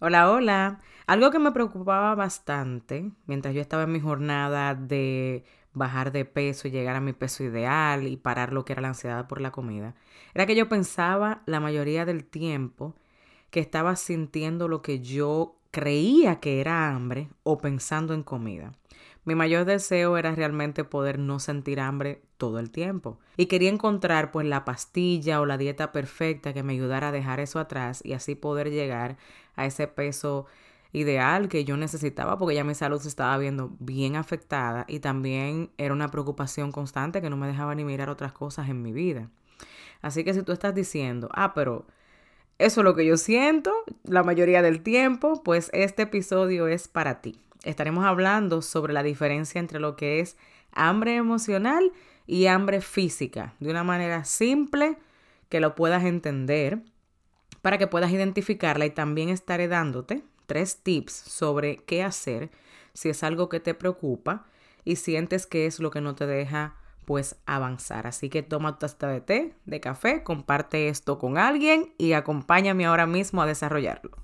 Hola, hola. Algo que me preocupaba bastante mientras yo estaba en mi jornada de bajar de peso y llegar a mi peso ideal y parar lo que era la ansiedad por la comida, era que yo pensaba la mayoría del tiempo que estaba sintiendo lo que yo creía que era hambre o pensando en comida. Mi mayor deseo era realmente poder no sentir hambre todo el tiempo. Y quería encontrar pues la pastilla o la dieta perfecta que me ayudara a dejar eso atrás y así poder llegar a ese peso ideal que yo necesitaba porque ya mi salud se estaba viendo bien afectada y también era una preocupación constante que no me dejaba ni mirar otras cosas en mi vida. Así que si tú estás diciendo, ah, pero eso es lo que yo siento la mayoría del tiempo, pues este episodio es para ti estaremos hablando sobre la diferencia entre lo que es hambre emocional y hambre física, de una manera simple que lo puedas entender, para que puedas identificarla y también estaré dándote tres tips sobre qué hacer si es algo que te preocupa y sientes que es lo que no te deja pues avanzar. Así que toma tu taza de té, de café, comparte esto con alguien y acompáñame ahora mismo a desarrollarlo.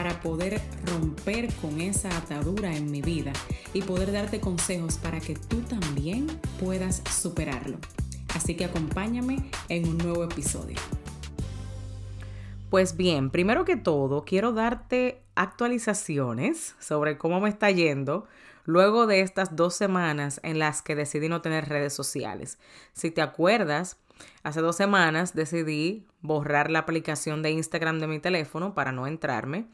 para poder romper con esa atadura en mi vida y poder darte consejos para que tú también puedas superarlo. Así que acompáñame en un nuevo episodio. Pues bien, primero que todo, quiero darte actualizaciones sobre cómo me está yendo luego de estas dos semanas en las que decidí no tener redes sociales. Si te acuerdas, Hace dos semanas decidí borrar la aplicación de Instagram de mi teléfono para no entrarme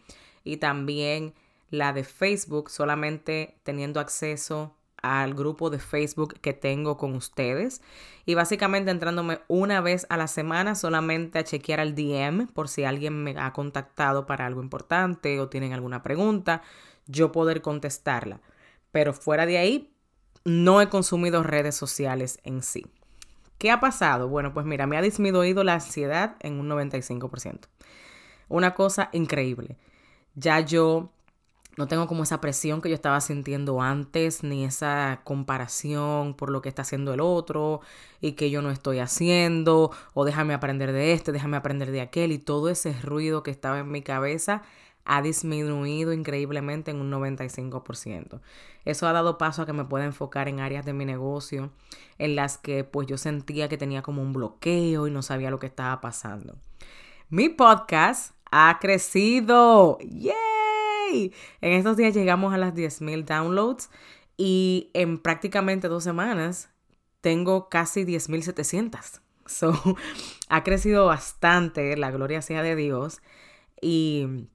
y también la de Facebook solamente teniendo acceso al grupo de Facebook que tengo con ustedes y básicamente entrándome una vez a la semana solamente a chequear al DM por si alguien me ha contactado para algo importante o tienen alguna pregunta, yo poder contestarla. Pero fuera de ahí, no he consumido redes sociales en sí. ¿Qué ha pasado? Bueno, pues mira, me ha disminuido la ansiedad en un 95%. Una cosa increíble. Ya yo no tengo como esa presión que yo estaba sintiendo antes, ni esa comparación por lo que está haciendo el otro y que yo no estoy haciendo, o déjame aprender de este, déjame aprender de aquel, y todo ese ruido que estaba en mi cabeza ha disminuido increíblemente en un 95%. Eso ha dado paso a que me pueda enfocar en áreas de mi negocio en las que pues yo sentía que tenía como un bloqueo y no sabía lo que estaba pasando. Mi podcast ha crecido. ¡Yay! En estos días llegamos a las 10.000 downloads y en prácticamente dos semanas tengo casi 10.700. So, ha crecido bastante, la gloria sea de Dios. Y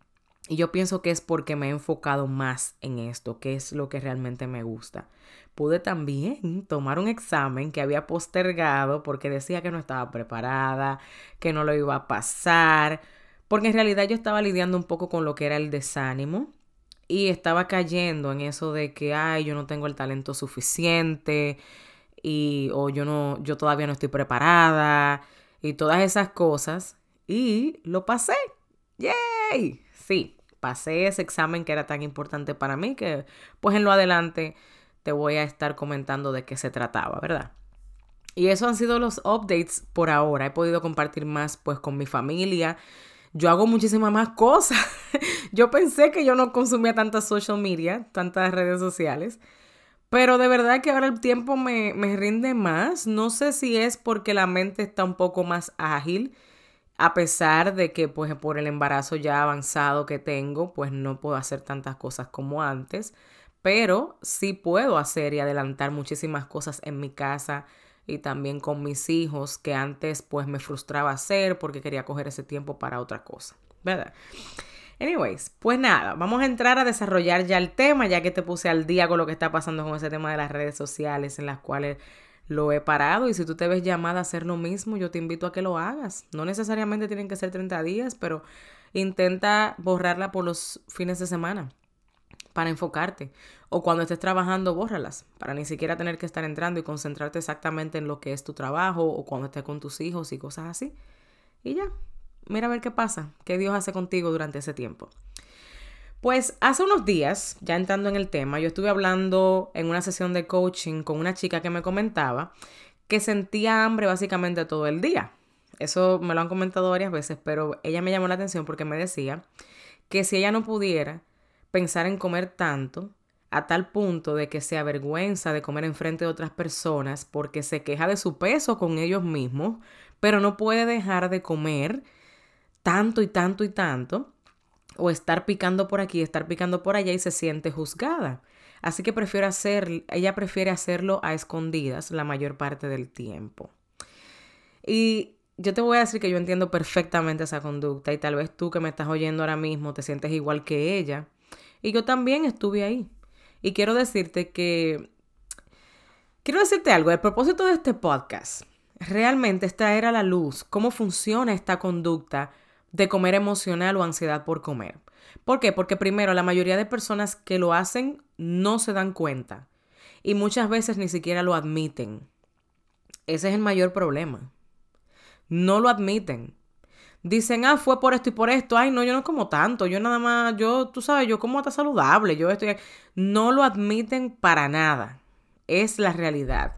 y yo pienso que es porque me he enfocado más en esto, que es lo que realmente me gusta. Pude también tomar un examen que había postergado porque decía que no estaba preparada, que no lo iba a pasar, porque en realidad yo estaba lidiando un poco con lo que era el desánimo y estaba cayendo en eso de que, ay, yo no tengo el talento suficiente y o yo no yo todavía no estoy preparada y todas esas cosas y lo pasé. ¡Yay! Sí, pasé ese examen que era tan importante para mí que pues en lo adelante te voy a estar comentando de qué se trataba, ¿verdad? Y eso han sido los updates por ahora. He podido compartir más pues con mi familia. Yo hago muchísimas más cosas. yo pensé que yo no consumía tantas social media, tantas redes sociales. Pero de verdad que ahora el tiempo me, me rinde más. No sé si es porque la mente está un poco más ágil a pesar de que pues por el embarazo ya avanzado que tengo, pues no puedo hacer tantas cosas como antes, pero sí puedo hacer y adelantar muchísimas cosas en mi casa y también con mis hijos que antes pues me frustraba hacer porque quería coger ese tiempo para otra cosa, ¿verdad? Anyways, pues nada, vamos a entrar a desarrollar ya el tema, ya que te puse al día con lo que está pasando con ese tema de las redes sociales en las cuales lo he parado y si tú te ves llamada a hacer lo mismo, yo te invito a que lo hagas. No necesariamente tienen que ser 30 días, pero intenta borrarla por los fines de semana para enfocarte. O cuando estés trabajando, bórralas, para ni siquiera tener que estar entrando y concentrarte exactamente en lo que es tu trabajo o cuando estés con tus hijos y cosas así. Y ya, mira a ver qué pasa, qué Dios hace contigo durante ese tiempo. Pues hace unos días, ya entrando en el tema, yo estuve hablando en una sesión de coaching con una chica que me comentaba que sentía hambre básicamente todo el día. Eso me lo han comentado varias veces, pero ella me llamó la atención porque me decía que si ella no pudiera pensar en comer tanto, a tal punto de que se avergüenza de comer enfrente de otras personas porque se queja de su peso con ellos mismos, pero no puede dejar de comer tanto y tanto y tanto, o estar picando por aquí, estar picando por allá y se siente juzgada. Así que prefiere hacer, ella prefiere hacerlo a escondidas la mayor parte del tiempo. Y yo te voy a decir que yo entiendo perfectamente esa conducta y tal vez tú que me estás oyendo ahora mismo te sientes igual que ella. Y yo también estuve ahí. Y quiero decirte que... Quiero decirte algo, el propósito de este podcast realmente es traer a la luz cómo funciona esta conducta de comer emocional o ansiedad por comer. ¿Por qué? Porque primero, la mayoría de personas que lo hacen no se dan cuenta y muchas veces ni siquiera lo admiten. Ese es el mayor problema. No lo admiten. Dicen, ah, fue por esto y por esto. Ay, no, yo no como tanto. Yo nada más, yo, tú sabes, yo como hasta saludable. Yo estoy. No lo admiten para nada. Es la realidad.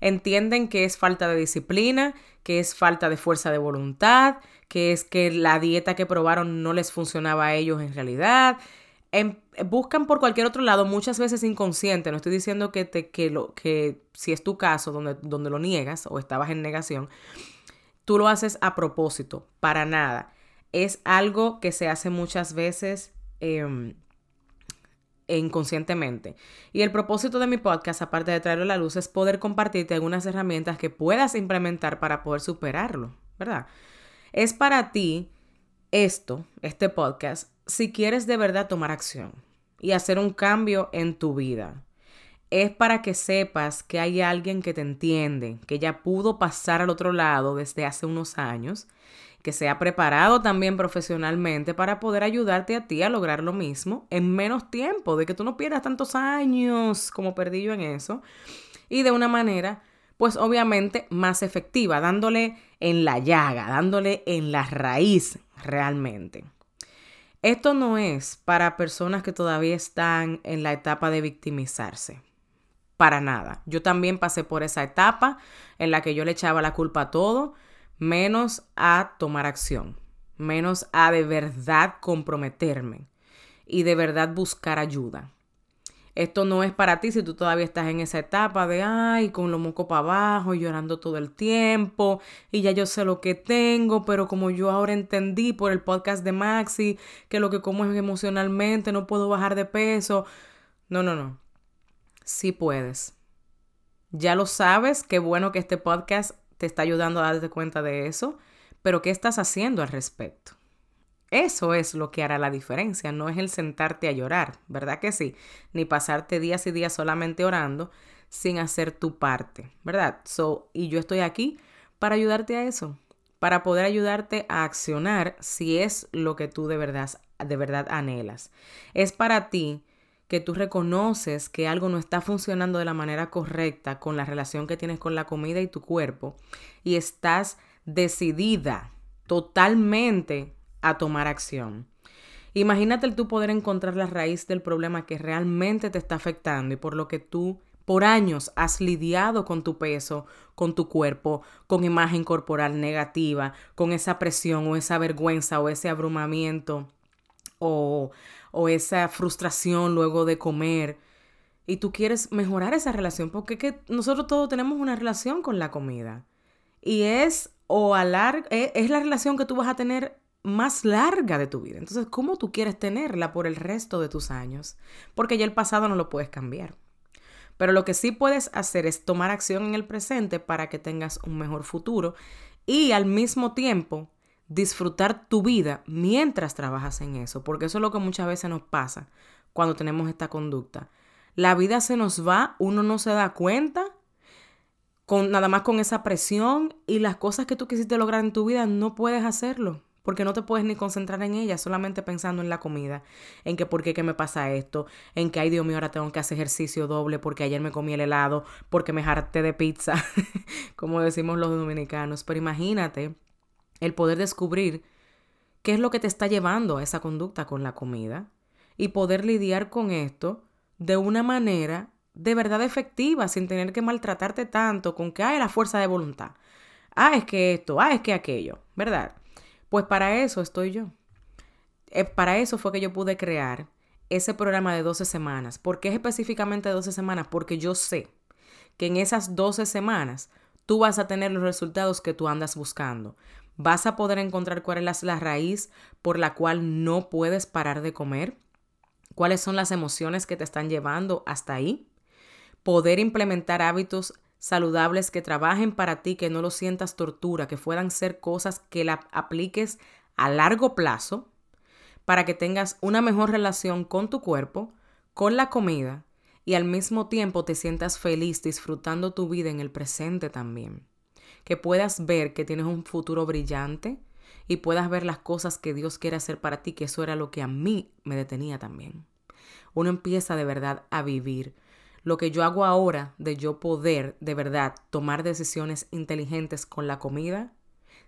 Entienden que es falta de disciplina, que es falta de fuerza de voluntad, que es que la dieta que probaron no les funcionaba a ellos en realidad. Em, buscan por cualquier otro lado, muchas veces inconsciente. No estoy diciendo que, te, que, lo, que si es tu caso donde, donde lo niegas o estabas en negación, tú lo haces a propósito, para nada. Es algo que se hace muchas veces em, inconscientemente. Y el propósito de mi podcast, aparte de traerlo a la luz, es poder compartirte algunas herramientas que puedas implementar para poder superarlo, ¿verdad? Es para ti esto, este podcast, si quieres de verdad tomar acción y hacer un cambio en tu vida. Es para que sepas que hay alguien que te entiende, que ya pudo pasar al otro lado desde hace unos años, que se ha preparado también profesionalmente para poder ayudarte a ti a lograr lo mismo en menos tiempo, de que tú no pierdas tantos años como perdí yo en eso, y de una manera pues obviamente más efectiva, dándole en la llaga, dándole en la raíz realmente. Esto no es para personas que todavía están en la etapa de victimizarse. Para nada. Yo también pasé por esa etapa en la que yo le echaba la culpa a todo, menos a tomar acción, menos a de verdad comprometerme y de verdad buscar ayuda. Esto no es para ti si tú todavía estás en esa etapa de, ay, con lo moco para abajo llorando todo el tiempo y ya yo sé lo que tengo, pero como yo ahora entendí por el podcast de Maxi que lo que como es emocionalmente, no puedo bajar de peso. No, no, no. Sí puedes. Ya lo sabes, qué bueno que este podcast te está ayudando a darte cuenta de eso, pero ¿qué estás haciendo al respecto? Eso es lo que hará la diferencia, no es el sentarte a llorar, ¿verdad que sí? Ni pasarte días y días solamente orando sin hacer tu parte, ¿verdad? So, y yo estoy aquí para ayudarte a eso, para poder ayudarte a accionar si es lo que tú de verdad, de verdad anhelas. Es para ti que tú reconoces que algo no está funcionando de la manera correcta con la relación que tienes con la comida y tu cuerpo y estás decidida totalmente a tomar acción. Imagínate el tú poder encontrar la raíz del problema que realmente te está afectando y por lo que tú por años has lidiado con tu peso, con tu cuerpo, con imagen corporal negativa, con esa presión o esa vergüenza o ese abrumamiento o, o esa frustración luego de comer. Y tú quieres mejorar esa relación porque que nosotros todos tenemos una relación con la comida. Y es o alar es, es la relación que tú vas a tener más larga de tu vida. Entonces, ¿cómo tú quieres tenerla por el resto de tus años? Porque ya el pasado no lo puedes cambiar. Pero lo que sí puedes hacer es tomar acción en el presente para que tengas un mejor futuro y al mismo tiempo disfrutar tu vida mientras trabajas en eso, porque eso es lo que muchas veces nos pasa cuando tenemos esta conducta. La vida se nos va, uno no se da cuenta con nada más con esa presión y las cosas que tú quisiste lograr en tu vida no puedes hacerlo porque no te puedes ni concentrar en ella, solamente pensando en la comida, en que por qué que me pasa esto, en que ay Dios mío, ahora tengo que hacer ejercicio doble porque ayer me comí el helado, porque me harté de pizza, como decimos los dominicanos. Pero imagínate el poder descubrir qué es lo que te está llevando a esa conducta con la comida y poder lidiar con esto de una manera de verdad efectiva, sin tener que maltratarte tanto con que, hay la fuerza de voluntad. Ah, es que esto, ah, es que aquello, ¿verdad? Pues para eso estoy yo. Eh, para eso fue que yo pude crear ese programa de 12 semanas. ¿Por qué es específicamente 12 semanas? Porque yo sé que en esas 12 semanas tú vas a tener los resultados que tú andas buscando. Vas a poder encontrar cuál es la raíz por la cual no puedes parar de comer, cuáles son las emociones que te están llevando hasta ahí, poder implementar hábitos saludables que trabajen para ti, que no lo sientas tortura, que puedan ser cosas que la apliques a largo plazo para que tengas una mejor relación con tu cuerpo, con la comida y al mismo tiempo te sientas feliz disfrutando tu vida en el presente también. Que puedas ver que tienes un futuro brillante y puedas ver las cosas que Dios quiere hacer para ti, que eso era lo que a mí me detenía también. Uno empieza de verdad a vivir lo que yo hago ahora de yo poder de verdad tomar decisiones inteligentes con la comida,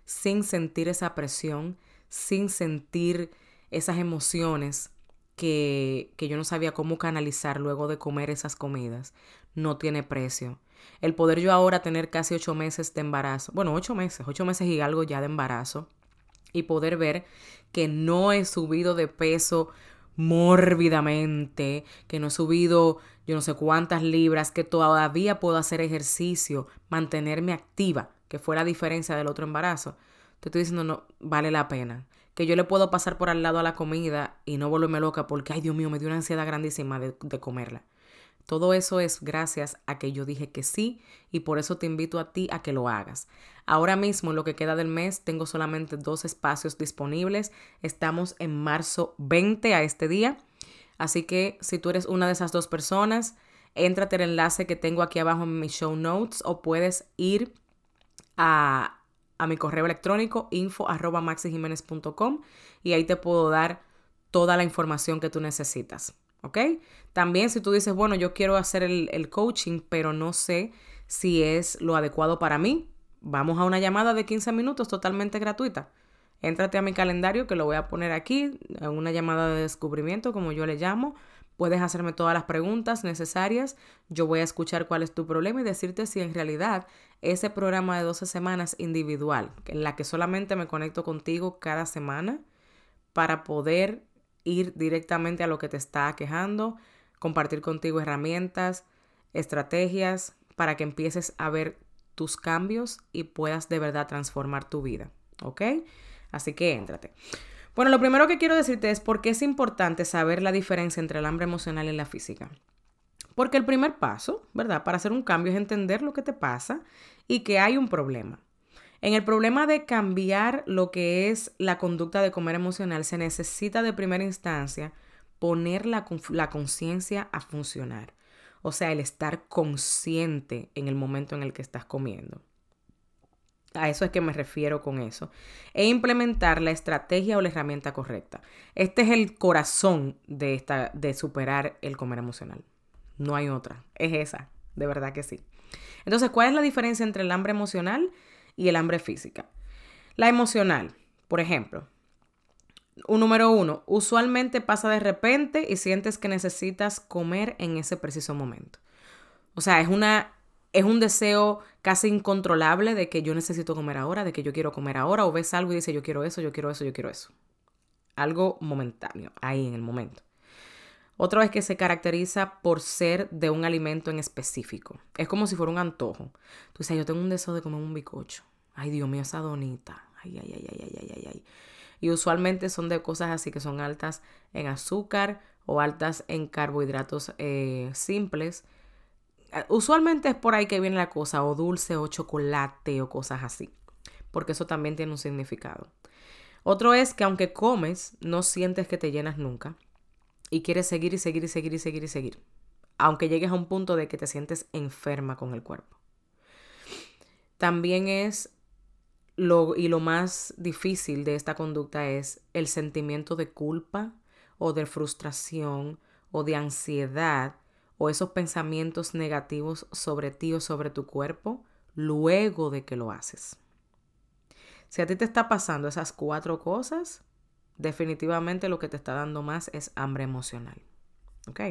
sin sentir esa presión, sin sentir esas emociones que, que yo no sabía cómo canalizar luego de comer esas comidas, no tiene precio. El poder yo ahora tener casi ocho meses de embarazo, bueno, ocho meses, ocho meses y algo ya de embarazo, y poder ver que no he subido de peso mórbidamente, que no he subido yo no sé cuántas libras, que todavía puedo hacer ejercicio, mantenerme activa, que fue la diferencia del otro embarazo. Te estoy diciendo, no, vale la pena. Que yo le puedo pasar por al lado a la comida y no volverme loca porque, ay Dios mío, me dio una ansiedad grandísima de, de comerla. Todo eso es gracias a que yo dije que sí y por eso te invito a ti a que lo hagas. Ahora mismo, en lo que queda del mes, tengo solamente dos espacios disponibles. Estamos en marzo 20 a este día. Así que si tú eres una de esas dos personas, éntrate el enlace que tengo aquí abajo en mis show notes o puedes ir a, a mi correo electrónico info arroba y ahí te puedo dar toda la información que tú necesitas. ¿ok? También si tú dices, bueno, yo quiero hacer el, coaching, pero no sé si es lo adecuado para mí, vamos a una llamada de 15 minutos totalmente gratuita. Éntrate a mi calendario que lo voy a poner aquí, una llamada de descubrimiento, como yo le llamo. Puedes hacerme todas las preguntas necesarias. Yo voy a escuchar cuál es tu problema y decirte si en realidad ese programa de 12 semanas individual, en la que solamente me conecto contigo cada semana para poder ir directamente a lo que te está quejando, compartir contigo herramientas, estrategias para que empieces a ver tus cambios y puedas de verdad transformar tu vida. ¿Ok? Así que éntrate. Bueno, lo primero que quiero decirte es por qué es importante saber la diferencia entre el hambre emocional y la física. Porque el primer paso, ¿verdad? Para hacer un cambio es entender lo que te pasa y que hay un problema. En el problema de cambiar lo que es la conducta de comer emocional, se necesita de primera instancia poner la, conciencia a funcionar. O sea, el estar consciente en el momento en el que estás comiendo. A eso es que me refiero con eso. E implementar la estrategia o la herramienta correcta. Este es el corazón de, esta, de superar el comer emocional. No hay otra. Es esa. De verdad que sí. Entonces, ¿cuál es la diferencia entre el hambre emocional y el hambre física. La emocional, por ejemplo. Un número uno, usualmente pasa de repente y sientes que necesitas comer en ese preciso momento. O sea, es una es un deseo casi incontrolable de que yo necesito comer ahora, de que yo quiero comer ahora, o ves algo y dices yo quiero eso, yo quiero eso, yo quiero eso. Algo momentáneo, ahí en el momento. Otro es que se caracteriza por ser de un alimento en específico. Es como si fuera un antojo. Tú dices, yo tengo un deseo de comer un bicocho. Ay, Dios mío, esa donita. Ay, ay, ay, ay, ay, ay, ay. Y usualmente son de cosas así que son altas en azúcar o altas en carbohidratos eh, simples. Eh, usualmente es por ahí que viene la cosa, o dulce, o chocolate, o cosas así. Porque eso también tiene un significado. Otro es que aunque comes, no sientes que te llenas nunca y quieres seguir y seguir y seguir y seguir y seguir, aunque llegues a un punto de que te sientes enferma con el cuerpo. también es lo, y lo más difícil de esta conducta es el sentimiento de culpa o de frustración o de ansiedad o esos pensamientos negativos sobre ti o sobre tu cuerpo luego de que lo haces. Si a ti te está pasando esas cuatro cosas, definitivamente lo que te está dando más es hambre emocional. ¿Ok?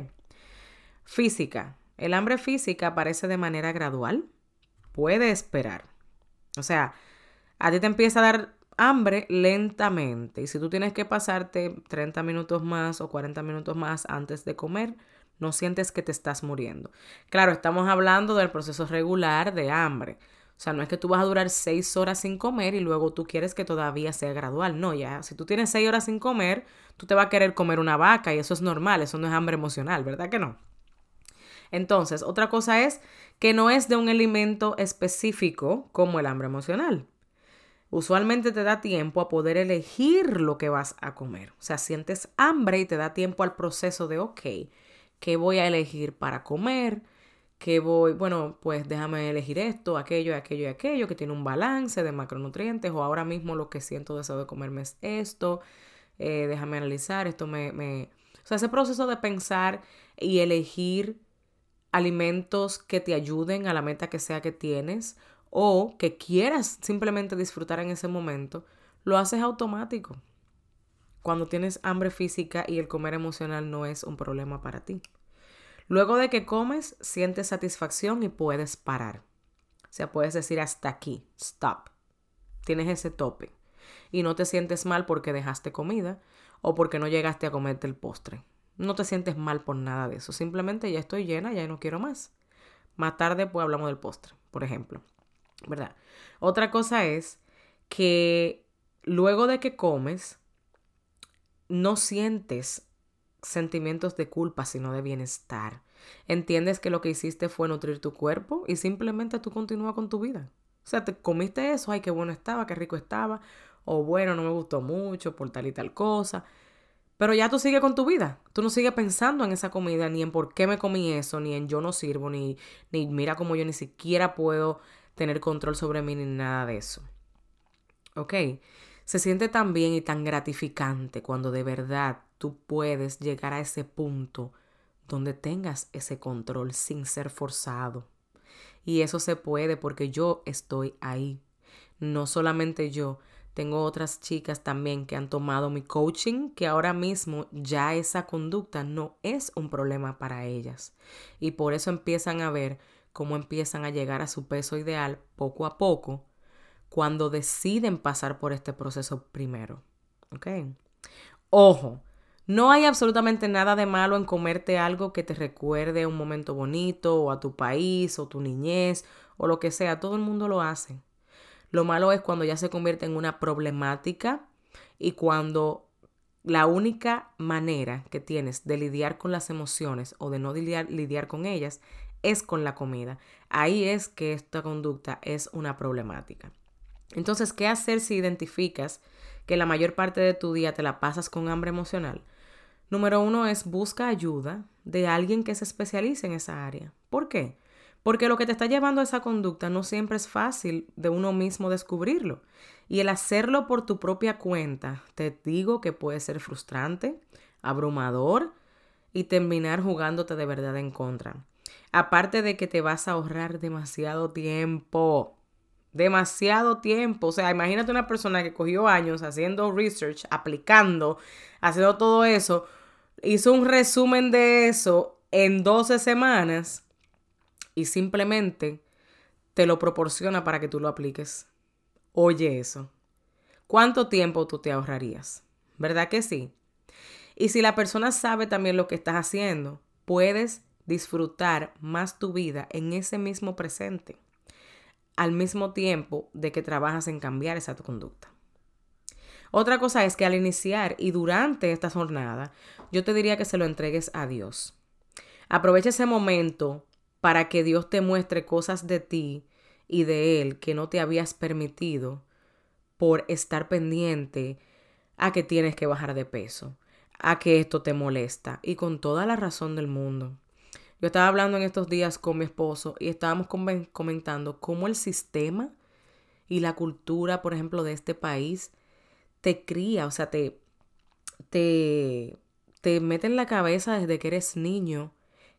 Física. El hambre física aparece de manera gradual. Puede esperar. O sea, a ti te empieza a dar hambre lentamente. Y si tú tienes que pasarte 30 minutos más o 40 minutos más antes de comer, no sientes que te estás muriendo. Claro, estamos hablando del proceso regular de hambre. O sea, no es que tú vas a durar 6 horas sin comer y luego tú quieres que todavía sea gradual. No, ya, si tú tienes 6 horas sin comer, tú te vas a querer comer una vaca y eso es normal, eso no es hambre emocional, ¿verdad que no? Entonces, otra cosa es que no es de un alimento específico como el hambre emocional usualmente te da tiempo a poder elegir lo que vas a comer. O sea, sientes hambre y te da tiempo al proceso de, ok, ¿qué voy a elegir para comer? ¿Qué voy? Bueno, pues déjame elegir esto, aquello, aquello y aquello, que tiene un balance de macronutrientes, o ahora mismo lo que siento deseo de comerme es esto, eh, déjame analizar, esto me, me... O sea, ese proceso de pensar y elegir alimentos que te ayuden a la meta que sea que tienes o que quieras simplemente disfrutar en ese momento, lo haces automático. Cuando tienes hambre física y el comer emocional no es un problema para ti. Luego de que comes, sientes satisfacción y puedes parar. O sea, puedes decir hasta aquí, stop. Tienes ese tope. Y no te sientes mal porque dejaste comida o porque no llegaste a comerte el postre. No te sientes mal por nada de eso. Simplemente ya estoy llena, ya no quiero más. Más tarde pues hablamos del postre, por ejemplo. ¿verdad? Otra cosa es que luego de que comes, no sientes sentimientos de culpa, sino de bienestar. Entiendes que lo que hiciste fue nutrir tu cuerpo y simplemente tú continúas con tu vida. O sea, te comiste eso, ay, qué bueno estaba, qué rico estaba, o bueno, no me gustó mucho por tal y tal cosa. Pero ya tú sigues con tu vida. Tú no sigues pensando en esa comida, ni en por qué me comí eso, ni en yo no sirvo, ni, ni mira cómo yo ni siquiera puedo tener control sobre mí ni nada de eso. ¿Ok? Se siente tan bien y tan gratificante cuando de verdad tú puedes llegar a ese punto donde tengas ese control sin ser forzado. Y eso se puede porque yo estoy ahí. No solamente yo, tengo otras chicas también que han tomado mi coaching, que ahora mismo ya esa conducta no es un problema para ellas. Y por eso empiezan a ver cómo empiezan a llegar a su peso ideal poco a poco cuando deciden pasar por este proceso primero. ¿Ok? Ojo, no hay absolutamente nada de malo en comerte algo que te recuerde un momento bonito o a tu país o tu niñez o lo que sea. Todo el mundo lo hace. Lo malo es cuando ya se convierte en una problemática y cuando la única manera que tienes de lidiar con las emociones o de no lidiar, lidiar con ellas es con la comida. Ahí es que esta conducta es una problemática. Entonces, ¿qué hacer si identificas que la mayor parte de tu día te la pasas con hambre emocional? Número uno es busca ayuda de alguien que se especialice en esa área. ¿Por qué? Porque lo que te está llevando a esa conducta no siempre es fácil de uno mismo descubrirlo. Y el hacerlo por tu propia cuenta, te digo que puede ser frustrante, abrumador y terminar jugándote de verdad en contra. Aparte de que te vas a ahorrar demasiado tiempo. Demasiado tiempo. O sea, imagínate una persona que cogió años haciendo research, aplicando, haciendo todo eso. Hizo un resumen de eso en 12 semanas y simplemente te lo proporciona para que tú lo apliques. Oye eso. ¿Cuánto tiempo tú te ahorrarías? ¿Verdad que sí? Y si la persona sabe también lo que estás haciendo, puedes disfrutar más tu vida en ese mismo presente, al mismo tiempo de que trabajas en cambiar esa conducta. Otra cosa es que al iniciar y durante esta jornada, yo te diría que se lo entregues a Dios. Aprovecha ese momento para que Dios te muestre cosas de ti y de Él que no te habías permitido por estar pendiente a que tienes que bajar de peso, a que esto te molesta y con toda la razón del mundo. Yo estaba hablando en estos días con mi esposo y estábamos comentando cómo el sistema y la cultura, por ejemplo, de este país te cría, o sea, te, te, te mete en la cabeza desde que eres niño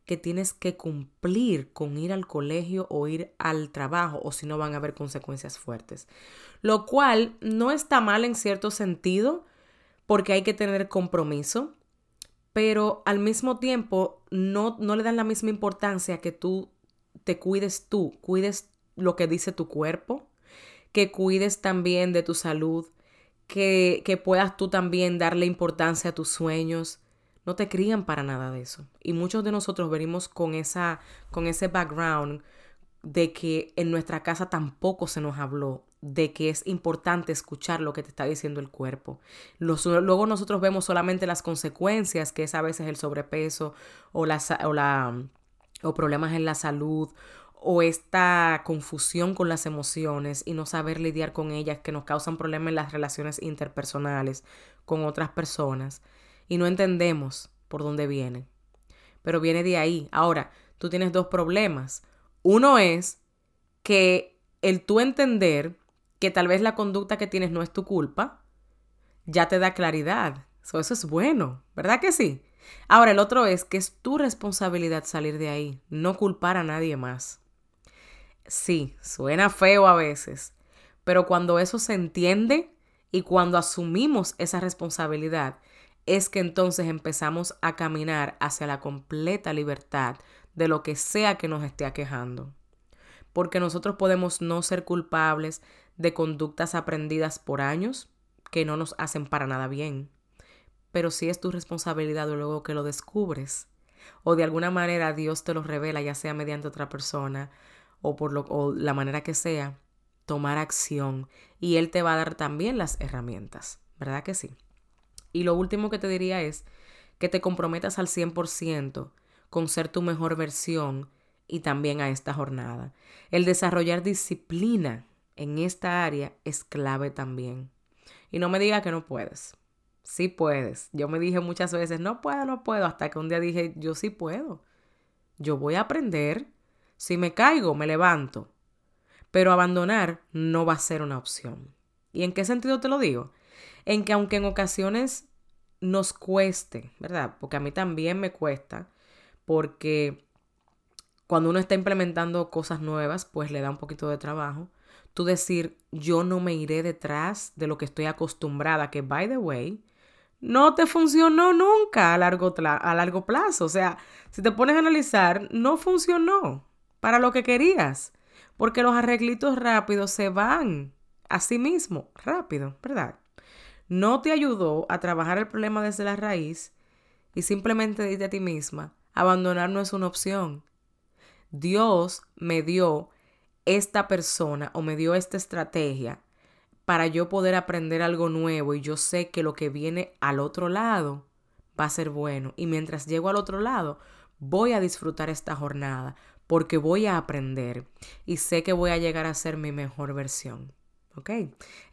que tienes que cumplir con ir al colegio o ir al trabajo o si no van a haber consecuencias fuertes. Lo cual no está mal en cierto sentido porque hay que tener compromiso, pero al mismo tiempo no, no le dan la misma importancia que tú te cuides tú, cuides lo que dice tu cuerpo, que cuides también de tu salud, que, que puedas tú también darle importancia a tus sueños, no te crían para nada de eso. Y muchos de nosotros venimos con, esa, con ese background de que en nuestra casa tampoco se nos habló de que es importante escuchar lo que te está diciendo el cuerpo. luego nosotros vemos solamente las consecuencias, que es a veces el sobrepeso o, o, la, o problemas en la salud o esta confusión con las emociones y no saber lidiar con ellas que nos causan problemas en las relaciones interpersonales con otras personas y no entendemos por dónde viene. Pero viene de ahí. Ahora, tú tienes dos problemas. Uno es que el tú entender que tal vez la conducta que tienes no es tu culpa, ya te da claridad. eso es bueno, ¿verdad que sí? Ahora, el otro es que es tu responsabilidad salir de ahí, no culpar a nadie más. Sí, suena feo a veces, pero cuando eso se entiende y cuando asumimos esa responsabilidad, es que entonces empezamos a caminar hacia la completa libertad de lo que sea que nos esté aquejando. Porque nosotros podemos no ser culpables de conductas aprendidas por años que no nos hacen para nada bien. Pero si es tu responsabilidad luego que lo descubres o de alguna manera Dios te lo revela, ya sea mediante otra persona o por lo, o la manera que sea, tomar acción y Él te va a dar también las herramientas, ¿verdad que sí? Y lo último que te diría es que te comprometas al 100% con ser tu mejor versión y también a esta jornada. El desarrollar disciplina en esta área es clave también. Y no me diga que no puedes. Sí puedes. Yo me dije muchas veces, no puedo, no puedo, hasta que un día dije, yo sí puedo. Yo voy a aprender. Si me caigo, me levanto. Pero abandonar no va a ser una opción. ¿Y en qué sentido te lo digo? en que aunque en ocasiones nos cueste, ¿verdad? Porque a mí también me cuesta, porque cuando uno está implementando cosas nuevas, pues le da un poquito de trabajo. Tú decir, yo no me iré detrás de lo que estoy acostumbrada, que, by the way, no te funcionó nunca a largo, a largo plazo. O sea, si te pones a analizar, no funcionó para lo que querías, porque los arreglitos rápidos se van a sí mismo, rápido, ¿verdad? no te ayudó a trabajar el problema desde la raíz y simplemente dite a ti misma, abandonar no es una opción. Dios me dio esta persona o me dio esta estrategia para yo poder aprender algo nuevo y yo sé que lo que viene al otro lado va a ser bueno y mientras llego al otro lado voy a disfrutar esta jornada porque voy a aprender y sé que voy a llegar a ser mi mejor versión. ¿ok?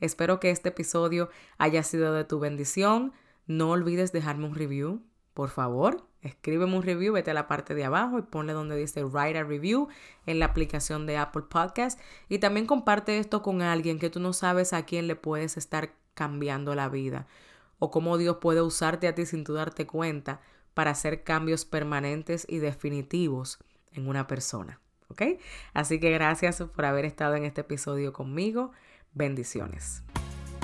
Espero que este episodio haya sido de tu bendición. No olvides dejarme un review, por favor. Escríbeme un review, vete a la parte de abajo y ponle donde dice Write a Review en la aplicación de Apple Podcast. Y también comparte esto con alguien que tú no sabes a quién le puedes estar cambiando la vida o cómo Dios puede usarte a ti sin tú darte cuenta para hacer cambios permanentes y definitivos en una persona. ¿Ok? Así que gracias por haber estado en este episodio conmigo. Bendiciones.